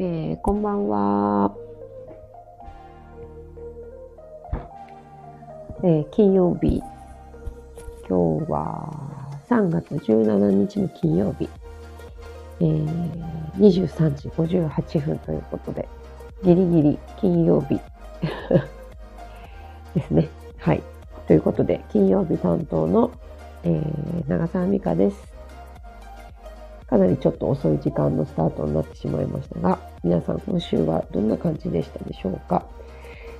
えー、こんばんは。えー、金曜日。今日は3月17日の金曜日。えー、23時58分ということで、ギリギリ金曜日 ですね。はい。ということで、金曜日担当の、えー、長澤美香です。かなりちょっと遅い時間のスタートになってしまいましたが、皆さん今週はどんな感じでしたでしょうか？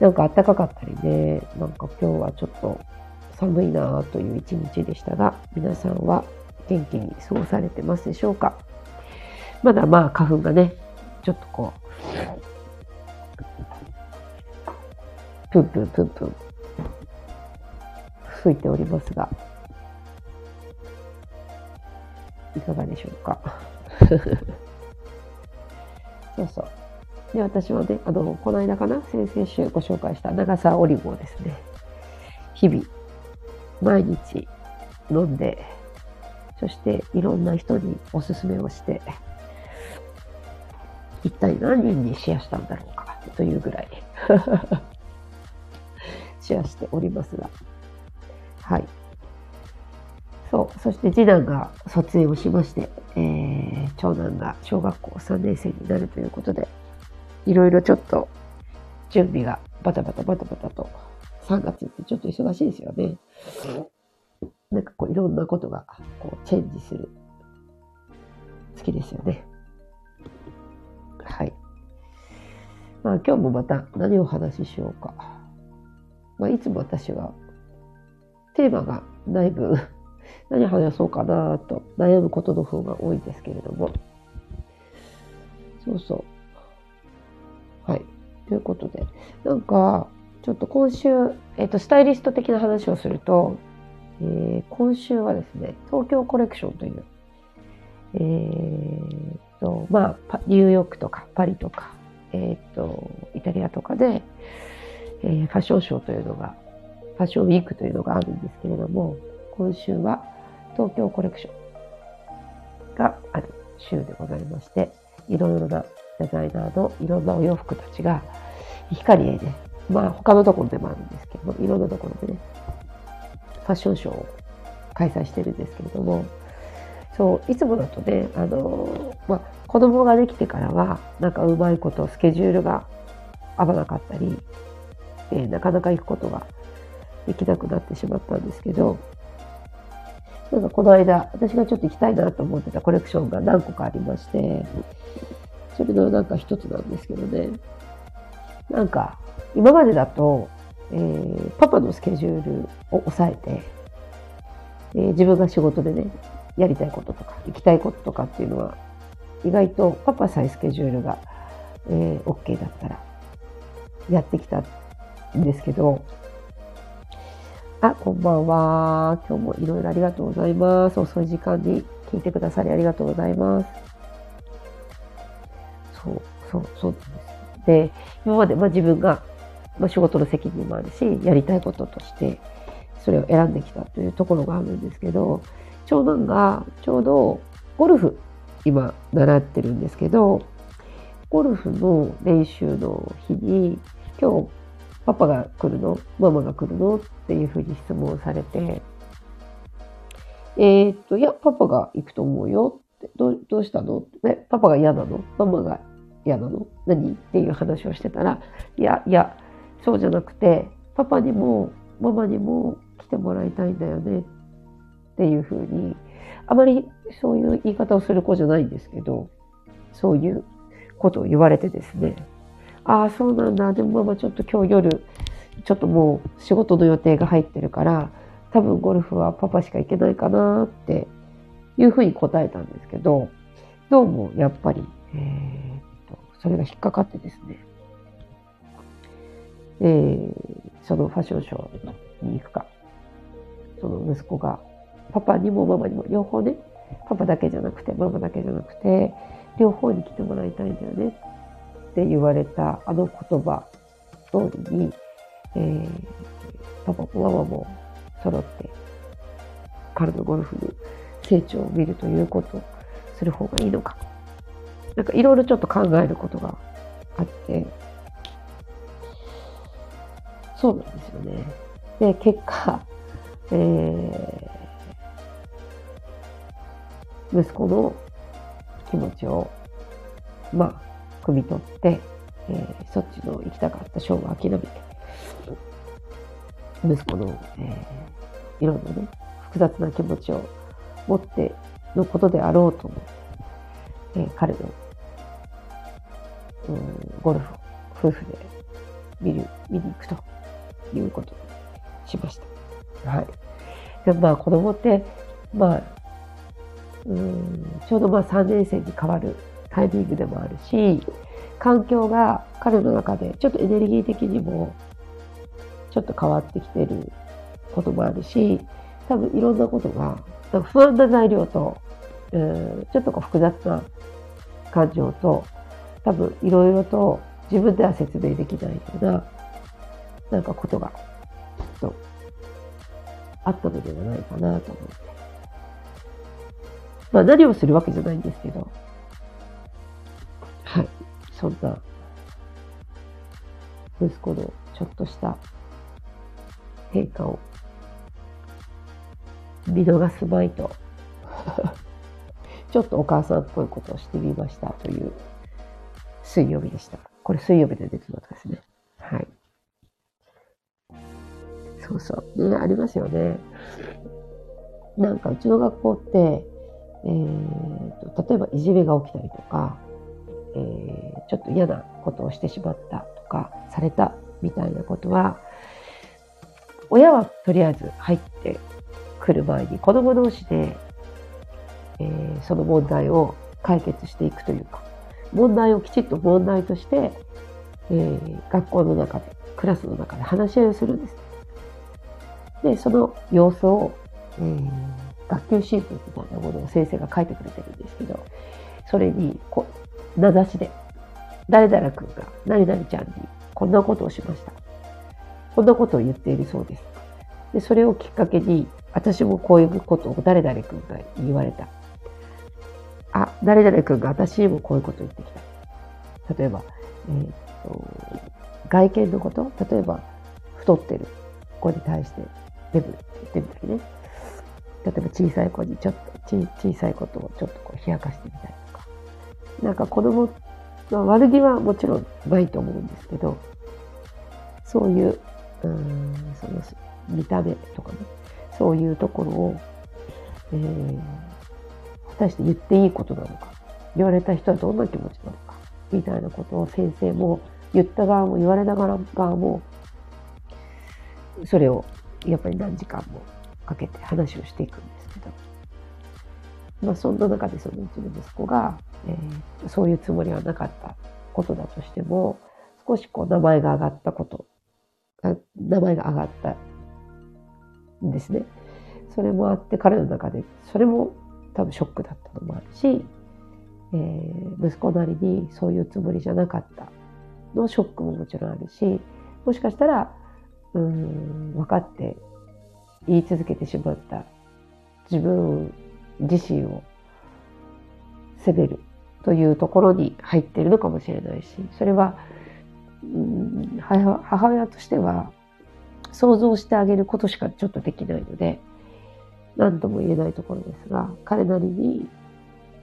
なんか暖かかったりね、なんか今日はちょっと寒いなという一日でしたが、皆さんは元気に過ごされてますでしょうか？まだまあ花粉がね、ちょっとこう、プンプンプンプン吹いておりますが、いかがでしょうか？そうそう。で、私はね、あの、この間かな、先々週ご紹介した長さオリゴをですね、日々、毎日飲んで、そしていろんな人におすすめをして、一体何人にシェアしたんだろうかというぐらい シェアしておりますが、はい。そう、そして次男が卒園をしまして、えー、長男が小学校3年生になるということで、いろいろちょっと準備がバタバタバタバタと、3月ってちょっと忙しいですよね。なんかこういろんなことがこうチェンジする月ですよね。はい。まあ今日もまた何をお話ししようか。まあいつも私はテーマがだいぶ何話そうかなと悩むことの方が多いですけれども。そうそう。はい。ということで、なんか、ちょっと今週、えっ、ー、と、スタイリスト的な話をすると、えー、今週はですね、東京コレクションという、えー、と、まあ、ニューヨークとかパリとか、えっ、ー、と、イタリアとかで、えー、ファッションショーというのが、ファッションウィークというのがあるんですけれども、今週は東京コレクションがある週でございまして、いろいろなデザイナーのいろんなお洋服たちが、光栄で、まあ他のところでもあるんですけども、いろんなところでね、ファッションショーを開催してるんですけれども、そう、いつもだとね、あの、まあ、子供ができてからは、なんかうまいことスケジュールが合わなかったり、えー、なかなか行くことができなくなってしまったんですけど、なんかこの間、私がちょっと行きたいなと思ってたコレクションが何個かありまして、それのなんか一つなんですけどね。なんか、今までだと、えー、パパのスケジュールを抑えて、えー、自分が仕事でね、やりたいこととか、行きたいこととかっていうのは、意外とパパさえスケジュールが、えー、OK だったら、やってきたんですけど、あ、こんばんは。今日もいろいろありがとうございます。遅い時間に聞いてくださりありがとうございます。そう、そう、そうです。で、今まで、まあ、自分が、まあ、仕事の責任もあるし、やりたいこととして、それを選んできたというところがあるんですけど、長男がちょうどゴルフ、今習ってるんですけど、ゴルフの練習の日に、今日パパが来るの？ママが来るの？っていうふうに質問されて、えー、っと、いや、パパが行くと思うよって、どうどうしたの？え、パパが嫌なの？ママが嫌なの？何？っていう話をしてたら、いや、いや、そうじゃなくて、パパにもママにも来てもらいたいんだよね。っていうふうに、あまりそういう言い方をする子じゃないんですけど、そういうことを言われてですね、ああ、そうなんだ。でもママちょっと今日夜、ちょっともう仕事の予定が入ってるから、多分ゴルフはパパしか行けないかなっていうふうに答えたんですけど、どうもやっぱり、えー、と、それが引っかかってですね、えー、そのファッションショーに行くか、その息子が、パパにもママにも両方ね、パパだけじゃなくて、ママだけじゃなくて、両方に来てもらいたいんだよね。って言われたあの言葉通りに、えー、パパもママも揃って彼のゴルフの成長を見るということをする方がいいのかなんかいろいろちょっと考えることがあって、そうなんですよね。で、結果、えー、息子の気持ちを、まあ、汲み取って、えー、そっちの行きたかったショーを諦めて、息子の、えー、いろんなね、複雑な気持ちを持ってのことであろうと思って、えー、彼の、うん、ゴルフを夫婦で見る、見に行くということにしました。はい。でまあ子供って、まあ、うん、ちょうどまあ3年生に変わるタイミングでもあるし、環境が彼の中でちょっとエネルギー的にもちょっと変わってきてることもあるし、多分いろんなことが、不安な材料と、うん、ちょっとこう複雑な感情と、多分いろいろと自分では説明できないような、なんかことが、きっと、あったのではないかなと思って。まあ何をするわけじゃないんですけど、そんな、息子のちょっとした変化を見逃すまいと ちょっとお母さんっぽいことをしてみましたという水曜日でした。これ水曜日の出来事ですね。はい。そうそう。ね、ありますよね。なんかうちの学校って、えーと、例えばいじめが起きたりとか、えー、ちょっと嫌なことをしてしまったとか、されたみたいなことは、親はとりあえず入ってくる前に子供同士で、えー、その問題を解決していくというか、問題をきちっと問題として、えー、学校の中で、クラスの中で話し合いをするんです。で、その様子を、えー、学級新聞みたいなものを先生が書いてくれてるんですけど、それに、こ名指しで、誰々君が何々ちゃんにこんなことをしました。こんなことを言っているそうです。で、それをきっかけに、私もこういうことを誰々君が言われた。あ、誰々君が私にもこういうことを言ってきた。例えば、えー、っと、外見のこと？例えば、太ってる子に対して、デブって言ってみたりね。例えば小さい子にちょっと、小さいことをちょっとこう冷やかしてみたり。なんか子供、まあ、悪気はもちろんないと思うんですけど、そういう、うん、その見た目とかね、そういうところを、えー、果たして言っていいことなのか、言われた人はどんな気持ちなのか、みたいなことを先生も、言った側も言われながら側も、それをやっぱり何時間もかけて話をしていくんですけど、まあそんな中でそのうちの息子が、えー、そういうつもりはなかったことだとしても、少しこう名前が上がったこと、名前が上がったんですね。それもあって彼の中で、それも多分ショックだったのもあるし、えー、息子なりにそういうつもりじゃなかったのショックももちろんあるし、もしかしたら、うん、分かって言い続けてしまった自分自身を責めるというところに入っているのかもしれないし、それは、うん、母親としては想像してあげることしかちょっとできないので、何とも言えないところですが、彼なりに、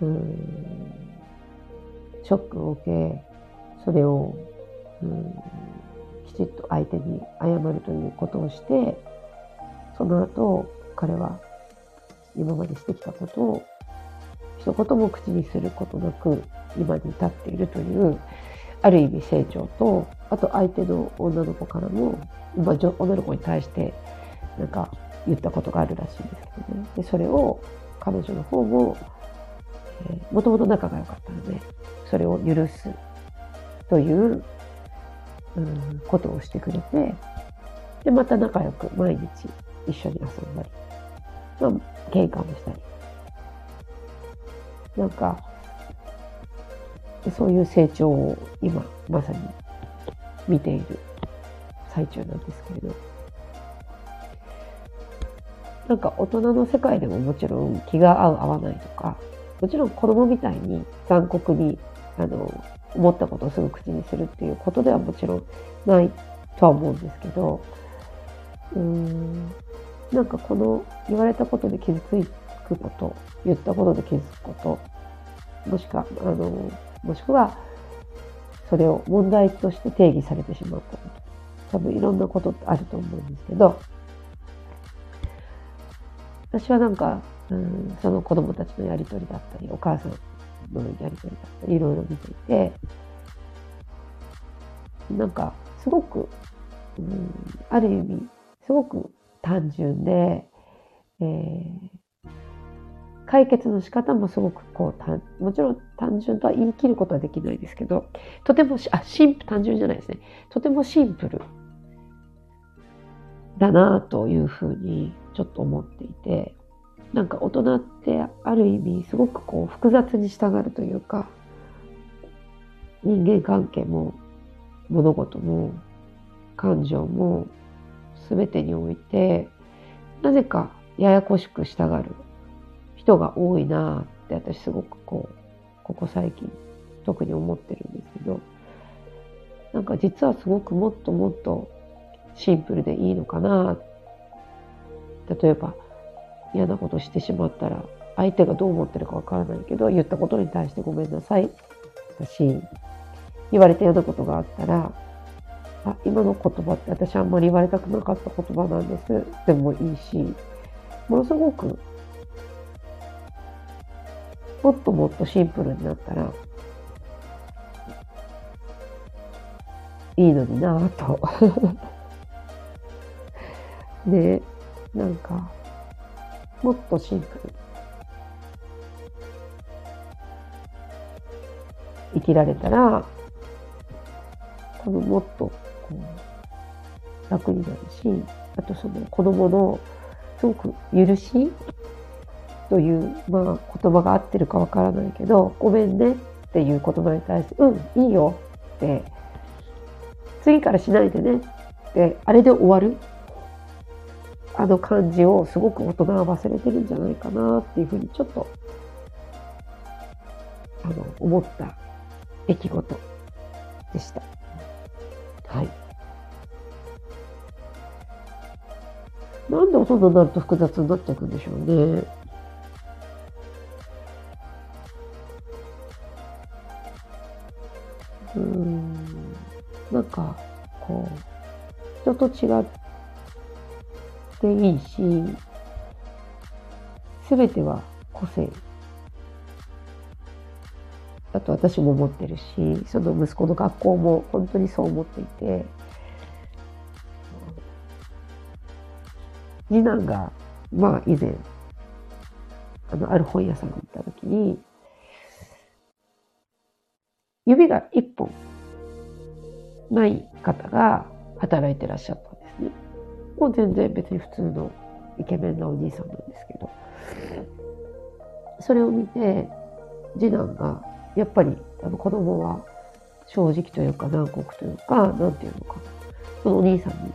うん、ショックを受け、それを、うん、きちっと相手に謝るということをして、その後、彼は今までしてきたことを一言も口にすることなく今に至っているというある意味成長とあと相手の女の子からも、まあ、女の子に対してなんか言ったことがあるらしいんですけどね。でそれを彼女の方ももともと仲が良かったのでそれを許すという、うん、ことをしてくれてでまた仲良く毎日一緒に遊んだり、まあ、喧嘩もしたり。なんか、そういう成長を今、まさに見ている最中なんですけれど。なんか大人の世界でももちろん気が合う合わないとか、もちろん子供みたいに残酷にあの、思ったことをすぐ口にするっていうことではもちろんないとは思うんですけど、うーん、なんかこの言われたことで傷つくこと、言ったことで傷つくこと、もしくは、あの、もしくは、それを問題として定義されてしまったこと。多分いろんなことってあると思うんですけど、私はなんか、うん、その子供たちのやりとりだったり、お母さんのやりとりだったり、いろいろ見ていて、なんか、すごく、うん、ある意味、すごく単純で、えー、解決の仕方もすごくこう、もちろん単純とは言い切ることはできないですけど、とてもあ、シンプル、単純じゃないですね。とてもシンプルだなというふうにちょっと思っていて、なんか大人ってある意味すごくこう複雑に従うというか、人間関係も物事も感情も全てにおいてなぜかややこしく従う人が多いなって私すごくこうここ最近特に思ってるんですけどなんか実はすごくもっともっとシンプルでいいのかな。例えば嫌なことしてしまったら相手がどう思ってるかわからないけど言ったことに対してごめんなさい。だし言われたようなことがあったらあ今の言葉って私あんまり言われたくなかった言葉なんです。でもいいしものすごくもっともっとシンプルになったらいいのになぁと。でなんかもっとシンプル生きられたら多分もっと楽になるしあとその子供のすごく許しという、まあ、言葉が合ってるかわからないけどごめんねっていう言葉に対してうんいいよって次からしないでねってあれで終わるあの感じをすごく大人は忘れてるんじゃないかなっていうふうにちょっとあの思った出来事でした。はい。なんでそんなになると複雑になっていくんでしょうね。うん。なんか、こう、人と違っていいし、すべては個性だと私も思ってるしその息子の学校も本当にそう思っていて次男がまあ以前あのある本屋さんに行った時に指が一本ない方が働いてらっしゃったんですね。もう全然別に普通のイケメンなお兄さんなんですけどそれを見て次男がやっぱりあの子供は正直というか南国というか、なんていうのか。そのお兄さんに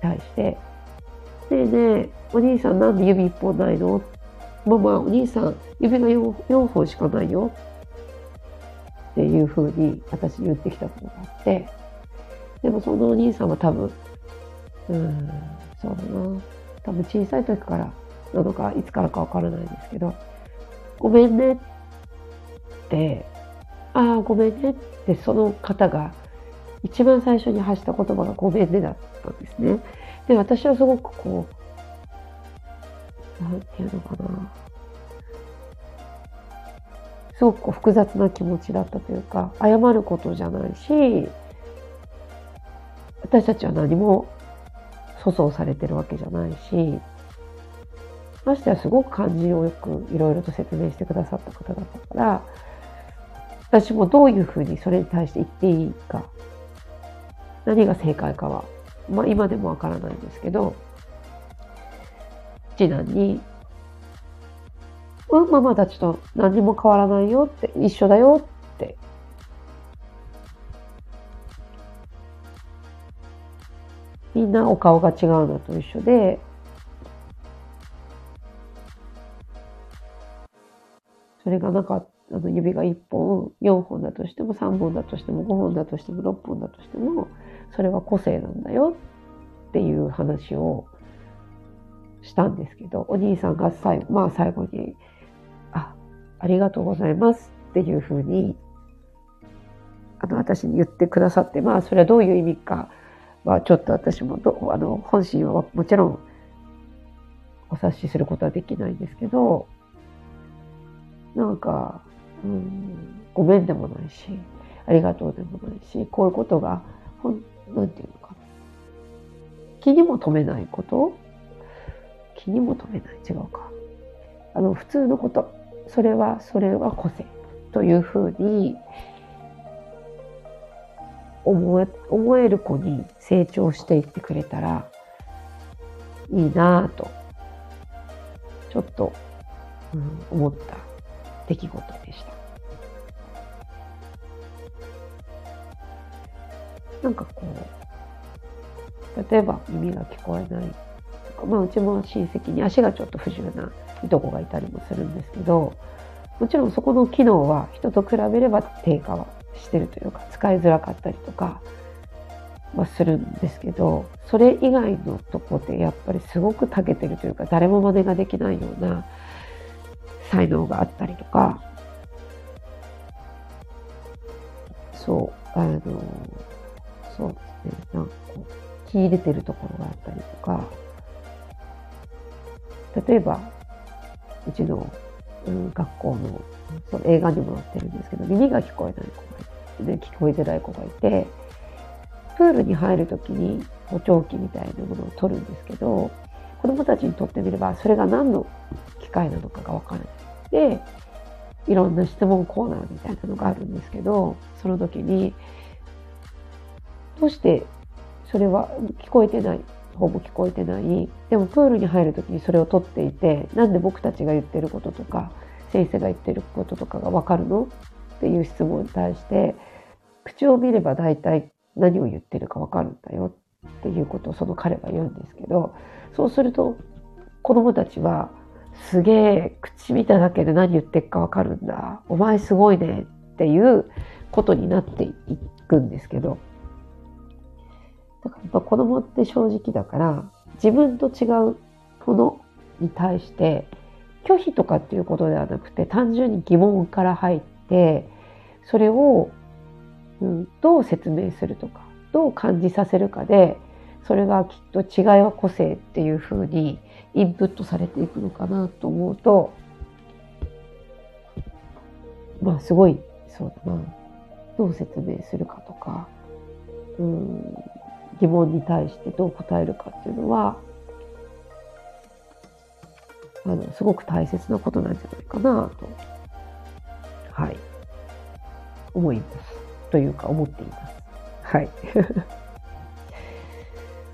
対して、ねえね、お兄さんなんで指一本ないの？ママ、お兄さん指が 4, 4本しかないよっていうふうに私言ってきたことがあって、でもそのお兄さんは多分、うん、そうだな。多分小さい時からなのか、いつからかわからないんですけど、ごめんねって、ああ、ごめんねってその方が一番最初に発した言葉がごめんねだったんですね。で、私はすごくこう、なんていうのかな。すごくこう複雑な気持ちだったというか、謝ることじゃないし、私たちは何も粗相されてるわけじゃないし、ましてはすごく感じをよくいろいろと説明してくださった方だったから、私もどういうふうにそれに対して言っていいか、何が正解かは、まあ今でもわからないんですけど、次男に、うん、ママたちと何も変わらないよって、一緒だよって。みんなお顔が違うのと一緒で、それがなかっあの指が1本、4本だとしても3本だとしても5本だとしても6本だとしても、それは個性なんだよっていう話をしたんですけど、お兄さんが最後、まあ最後に、あ、ありがとうございますっていうふうに、あの、私に言ってくださって、まあそれはどういう意味かはちょっと私もど、あの、本心はもちろんお察しすることはできないんですけど、なんか、うん、ごめんでもないし、ありがとうでもないし、こういうことが、ほん、なんていうのかな。気にも留めないこと気にも留めない。違うか。あの、普通のこと。それは、それは個性。というふうに、思え、思える子に成長していってくれたらいいなぁと、ちょっと、うん、思った出来事でした。なんかこう、例えば耳が聞こえない、まあうちも親戚に足がちょっと不自由ないとこがいたりもするんですけど、もちろんそこの機能は人と比べれば低下はしてるというか、使いづらかったりとかはするんですけど、それ以外のとこでやっぱりすごく長けてるというか、誰も真似ができないような才能があったりとか、そう、あの、そうですね、なんかこう、気入れてるところがあったりとか、例えば、うちの、うん、学校のその映画にも載ってるんですけど、耳が聞こえない子がいて、ね、聞こえづらい子がいて、プールに入るときに補聴器みたいなものを取るんですけど、子供たちにとってみれば、それが何の機械なのかがわからない。で、いろんな質問コーナーみたいなのがあるんですけど、その時に、どうしてそれは聞こえてない、ほぼ聞こえてない、でもプールに入る時にそれを取っていて、なんで僕たちが言ってることとか、先生が言ってることとかがわかるの？っていう質問に対して、口を見れば大体何を言ってるかわかるんだよっていうことをその彼は言うんですけど、そうすると子供たちはすげえ口見ただけで何言ってっかわかるんだ。お前すごいねっていうことになっていくんですけど。だからやっぱ子供って正直だから自分と違うものに対して拒否とかっていうことではなくて単純に疑問から入ってそれを、うん、どう説明するとかどう感じさせるかでそれがきっと違いは個性っていうふうにインプットされていくのかなと思うとまあすごいそうだな。どう説明するかとか、うん、疑問に対してどう答えるかっていうのはあの、すごく大切なことなんじゃないかなと、はい、思います。というか、思っています。はい。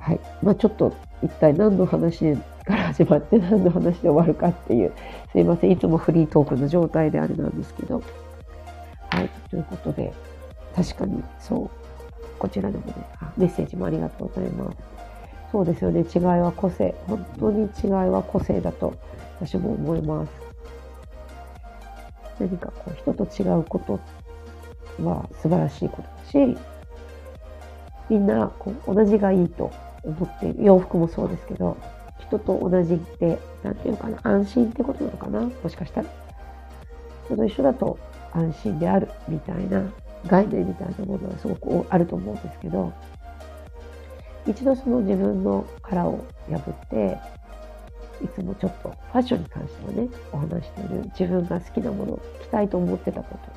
はい。まあちょっと、一体何の話から始まって何の話で終わるかっていう、すいません。いつもフリートークの状態であれなんですけど。はい。ということで、確かに、そう。こちらでもね、メッセージもありがとうございます。そうですよね。違いは個性。本当に違いは個性だと私も思います。何かこう人と違うことは素晴らしいことだし、みんなこう同じがいいと思っている。洋服もそうですけど、人と同じって、なんていうのかな、安心ってことなのかなもしかしたら。人と一緒だと安心であるみたいな概念みたいなものはすごくあると思うんですけど、一度その自分の殻を破って、いつもちょっとファッションに関してはね、お話してる自分が好きなものを着たいと思ってたこと、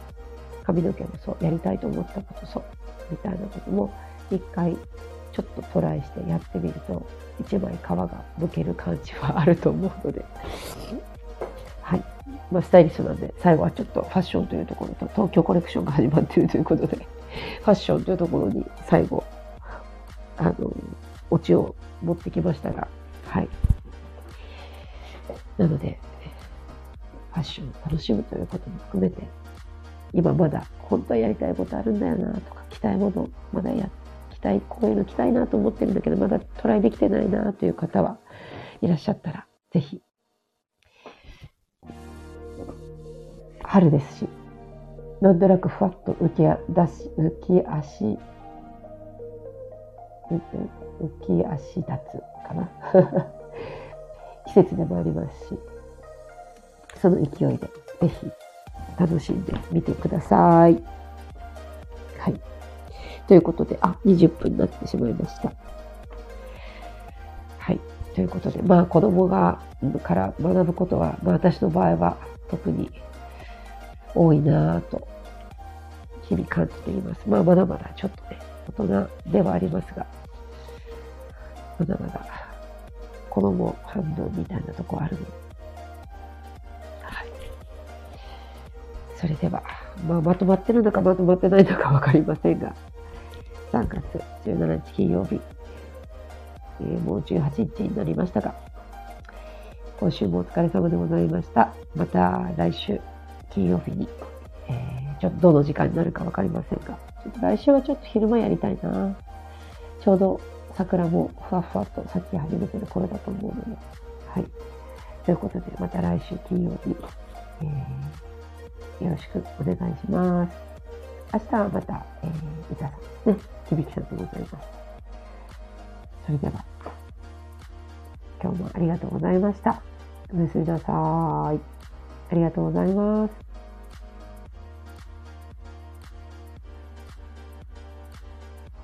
髪の毛もそう、やりたいと思ったことそう、みたいなことも一回ちょっとトライしてやってみると、一枚皮がむける感じはあると思うので、まあ、スタイリストなんで、最後はちょっとファッションというところと、東京コレクションが始まっているということで、ファッションというところに最後、あの、オチを持ってきましたが、はい。なので、ファッションを楽しむということも含めて、今まだ本当はやりたいことあるんだよなとか、着たいものまだや、着たい、こういうの着たいなと思ってるんだけど、まだトライできてないなという方はいらっしゃったら、ぜひ、春ですし、なんとなくふわっと浮き出し、浮き足、浮き足立つかな。季節でもありますし、その勢いでぜひ楽しんでみてください。はい。ということで、あ、20分になってしまいました。はい。ということで、まあ子供がから学ぶことは、まあ私の場合は特に多いなぁと日々感じています。まあまだまだちょっとね、大人ではありますが、まだまだ子供半分みたいなとこあるので、はい。それでは、まあまとまってるのかまとまってないのかわかりませんが、3月17日金曜日、えー、もう18日になりましたが、今週もお疲れ様でございました。また来週金曜日に、えー、ちょっとどの時間になるかわかりませんが、ちょっと来週はちょっと昼間やりたいな。ちょうど桜もふわふわと咲き始めてる頃だと思うので、はい。ということで、また来週金曜日、えー、よろしくお願いします。明日はまた、えー、歌さんね、響さんでございます。それでは、今日もありがとうございました。おやすみなさーい。ありがとうございます。